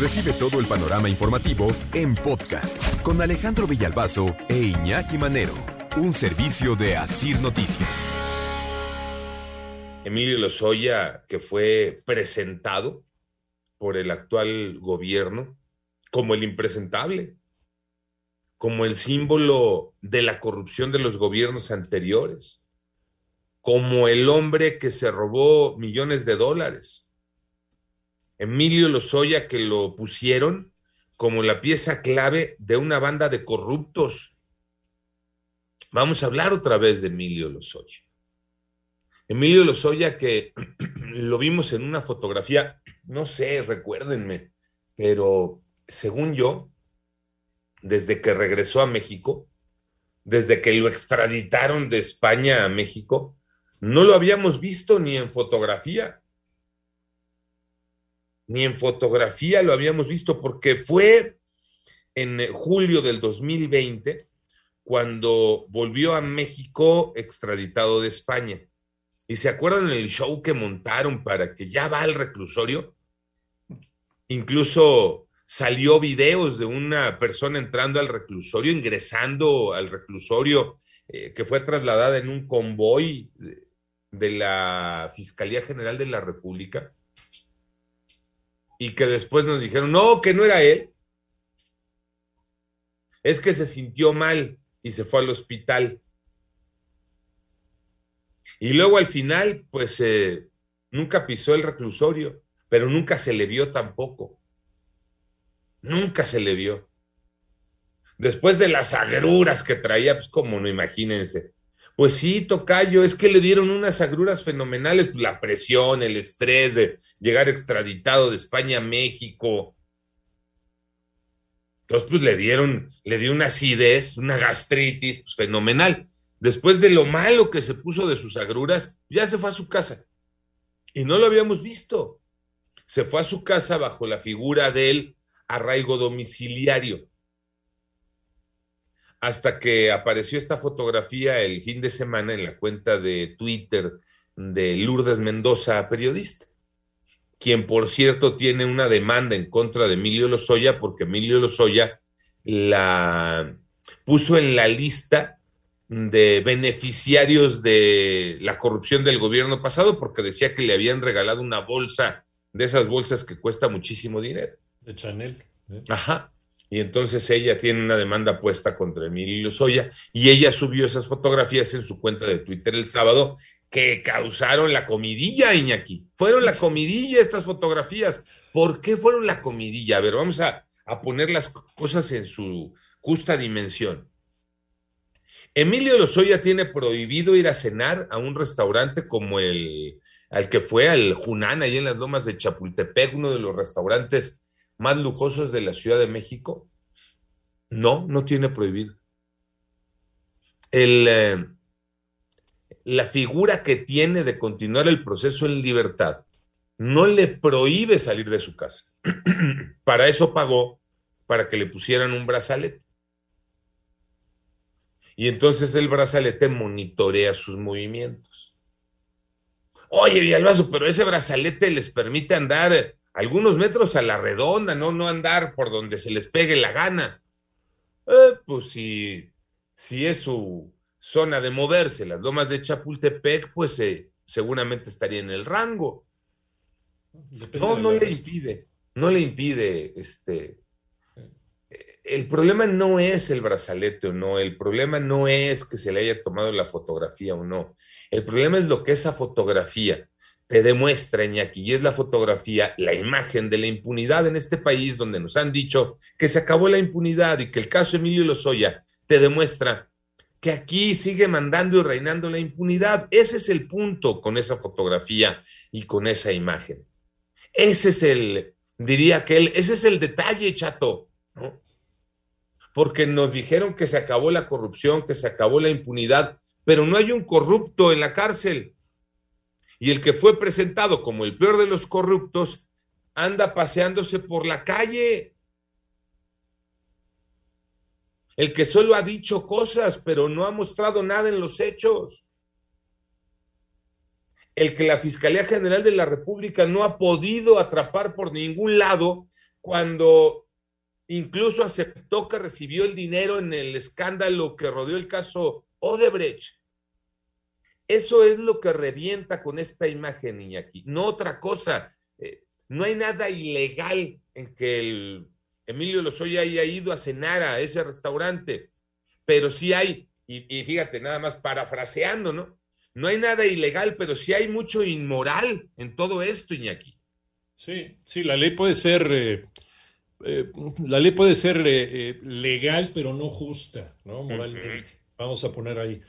Recibe todo el panorama informativo en podcast con Alejandro Villalbazo e Iñaki Manero, un servicio de Asir Noticias. Emilio Lozoya, que fue presentado por el actual gobierno como el impresentable, como el símbolo de la corrupción de los gobiernos anteriores, como el hombre que se robó millones de dólares Emilio Lozoya que lo pusieron como la pieza clave de una banda de corruptos. Vamos a hablar otra vez de Emilio Lozoya. Emilio Lozoya que lo vimos en una fotografía, no sé, recuérdenme, pero según yo, desde que regresó a México, desde que lo extraditaron de España a México, no lo habíamos visto ni en fotografía ni en fotografía lo habíamos visto, porque fue en julio del 2020 cuando volvió a México extraditado de España. ¿Y se acuerdan el show que montaron para que ya va al reclusorio? Incluso salió videos de una persona entrando al reclusorio, ingresando al reclusorio, eh, que fue trasladada en un convoy de la Fiscalía General de la República y que después nos dijeron, no, que no era él. Es que se sintió mal y se fue al hospital. Y luego al final, pues eh, nunca pisó el reclusorio, pero nunca se le vio tampoco. Nunca se le vio. Después de las agruras que traía, pues como no, imagínense. Pues sí, Tocayo, es que le dieron unas agruras fenomenales, la presión, el estrés de llegar extraditado de España a México. Entonces, pues le dieron, le dio una acidez, una gastritis, pues fenomenal. Después de lo malo que se puso de sus agruras, ya se fue a su casa. Y no lo habíamos visto. Se fue a su casa bajo la figura del arraigo domiciliario hasta que apareció esta fotografía el fin de semana en la cuenta de Twitter de Lourdes Mendoza, periodista, quien por cierto tiene una demanda en contra de Emilio Lozoya porque Emilio Lozoya la puso en la lista de beneficiarios de la corrupción del gobierno pasado porque decía que le habían regalado una bolsa de esas bolsas que cuesta muchísimo dinero. De Chanel. ¿eh? Ajá. Y entonces ella tiene una demanda puesta contra Emilio Lozoya y ella subió esas fotografías en su cuenta de Twitter el sábado que causaron la comidilla, Iñaki. Fueron la comidilla estas fotografías. ¿Por qué fueron la comidilla? A ver, vamos a, a poner las cosas en su justa dimensión. Emilio Lozoya tiene prohibido ir a cenar a un restaurante como el al que fue al Junán, ahí en las lomas de Chapultepec, uno de los restaurantes más lujosos de la Ciudad de México? No, no tiene prohibido. El, eh, la figura que tiene de continuar el proceso en libertad no le prohíbe salir de su casa. para eso pagó, para que le pusieran un brazalete. Y entonces el brazalete monitorea sus movimientos. Oye, Villalbazo, pero ese brazalete les permite andar algunos metros a la redonda, no, no andar por donde se les pegue la gana. Eh, pues si, si es su zona de moverse, las lomas de Chapultepec, pues eh, seguramente estaría en el rango. no, no le impide, no le impide este. El problema no es el brazalete o no, el problema no es que se le haya tomado la fotografía o no. El problema es lo que esa fotografía te demuestra, Iñaki, y es la fotografía, la imagen de la impunidad en este país donde nos han dicho que se acabó la impunidad y que el caso Emilio Lozoya te demuestra que aquí sigue mandando y reinando la impunidad. Ese es el punto con esa fotografía y con esa imagen. Ese es el, diría que él, ese es el detalle, chato, ¿no? Porque nos dijeron que se acabó la corrupción, que se acabó la impunidad, pero no hay un corrupto en la cárcel y el que fue presentado como el peor de los corruptos anda paseándose por la calle. El que solo ha dicho cosas, pero no ha mostrado nada en los hechos. El que la Fiscalía General de la República no ha podido atrapar por ningún lado cuando incluso aceptó que recibió el dinero en el escándalo que rodeó el caso Odebrecht. Eso es lo que revienta con esta imagen, Iñaki, no otra cosa. Eh, no hay nada ilegal en que el Emilio Lozoya haya ido a cenar a ese restaurante, pero sí hay, y, y fíjate, nada más parafraseando, ¿no? No hay nada ilegal, pero sí hay mucho inmoral en todo esto, Iñaki. Sí, sí, la ley puede ser, eh, eh, la ley puede ser eh, legal, pero no justa, ¿no? Moralmente. Vamos a poner ahí.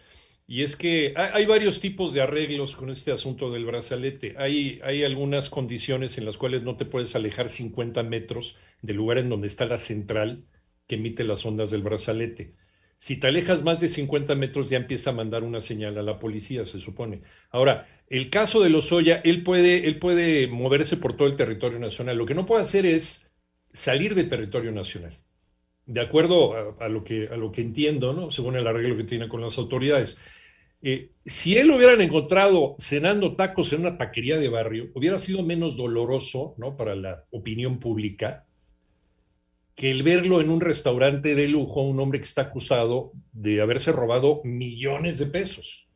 Y es que hay, varios tipos de arreglos con este asunto del brazalete. Hay, hay algunas condiciones en las cuales no te puedes alejar 50 metros del lugar en donde está la central que emite las ondas del brazalete. Si te alejas más de 50 metros ya empieza a mandar una señal a la policía, se supone. Ahora, el caso de Lozoya, él puede, él puede moverse por todo el territorio nacional. Lo que no puede hacer es salir de territorio nacional. De acuerdo a, lo, que, a lo que entiendo, ¿no? según el arreglo que tiene con las autoridades. Eh, si él lo hubieran encontrado cenando tacos en una taquería de barrio, hubiera sido menos doloroso ¿no? para la opinión pública que el verlo en un restaurante de lujo, un hombre que está acusado de haberse robado millones de pesos.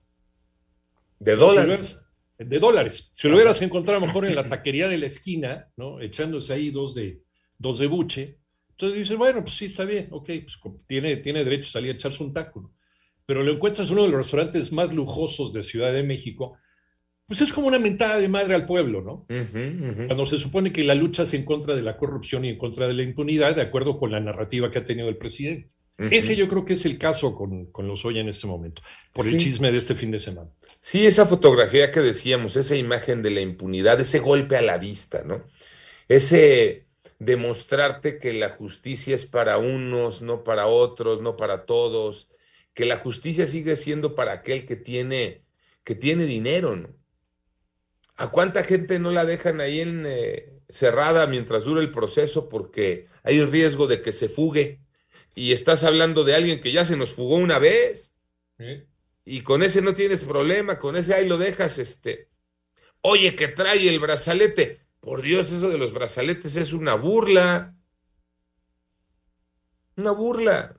De dólares. de dólares. Si lo hubieras encontrado mejor en la taquería de la esquina, ¿no? Echándose ahí dos de, dos de buche. Entonces dices, bueno, pues sí, está bien, ok, pues tiene, tiene derecho a salir a echarse un taco pero lo encuentras en uno de los restaurantes más lujosos de Ciudad de México, pues es como una mentada de madre al pueblo, ¿no? Cuando se supone que la lucha es en contra de la corrupción y en contra de la impunidad, de acuerdo con la narrativa que ha tenido el presidente. Ese yo creo que es el caso con, con los hoy en este momento, por el chisme de este fin de semana. Sí, esa fotografía que decíamos, esa imagen de la impunidad, ese golpe a la vista, ¿no? Ese demostrarte que la justicia es para unos, no para otros, no para todos, que la justicia sigue siendo para aquel que tiene, que tiene dinero, ¿no? ¿A cuánta gente no la dejan ahí en, eh, cerrada mientras dura el proceso porque hay riesgo de que se fugue? Y estás hablando de alguien que ya se nos fugó una vez. Y con ese no tienes problema, con ese ahí lo dejas, este. Oye, que trae el brazalete. Por Dios, eso de los brazaletes es una burla. Una burla.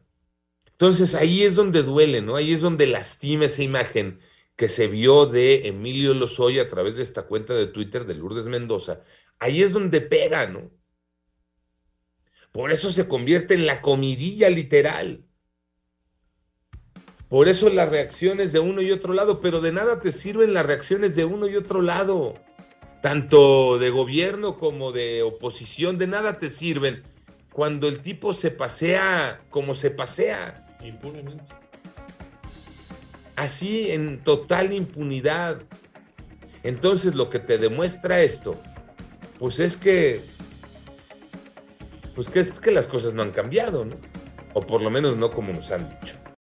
Entonces ahí es donde duele, ¿no? Ahí es donde lastima esa imagen que se vio de Emilio Lozoya a través de esta cuenta de Twitter de Lourdes Mendoza. Ahí es donde pega, ¿no? Por eso se convierte en la comidilla literal. Por eso las reacciones de uno y otro lado, pero de nada te sirven las reacciones de uno y otro lado. Tanto de gobierno como de oposición, de nada te sirven cuando el tipo se pasea como se pasea. Impunemente. Así, en total impunidad. Entonces, lo que te demuestra esto, pues es que, pues que es que las cosas no han cambiado, ¿no? O por lo menos no como nos han dicho.